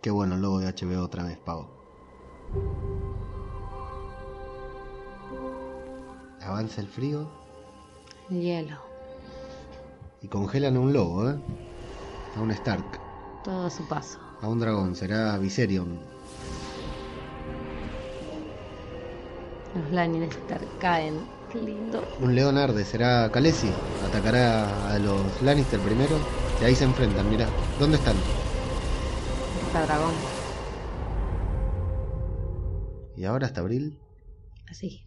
Qué bueno el logo de HBO otra vez, pavo. Avanza el frío El hielo. y congelan a un lobo, ¿eh? A un Stark, Todo a su paso. a un dragón, será Viserion. Los Lannister caen. Qué lindo. Un león arde, será Khaleesi. Atacará a los Lannister primero y ahí se enfrentan, mirá. ¿Dónde están? Está dragón. Y ahora hasta abril. Así.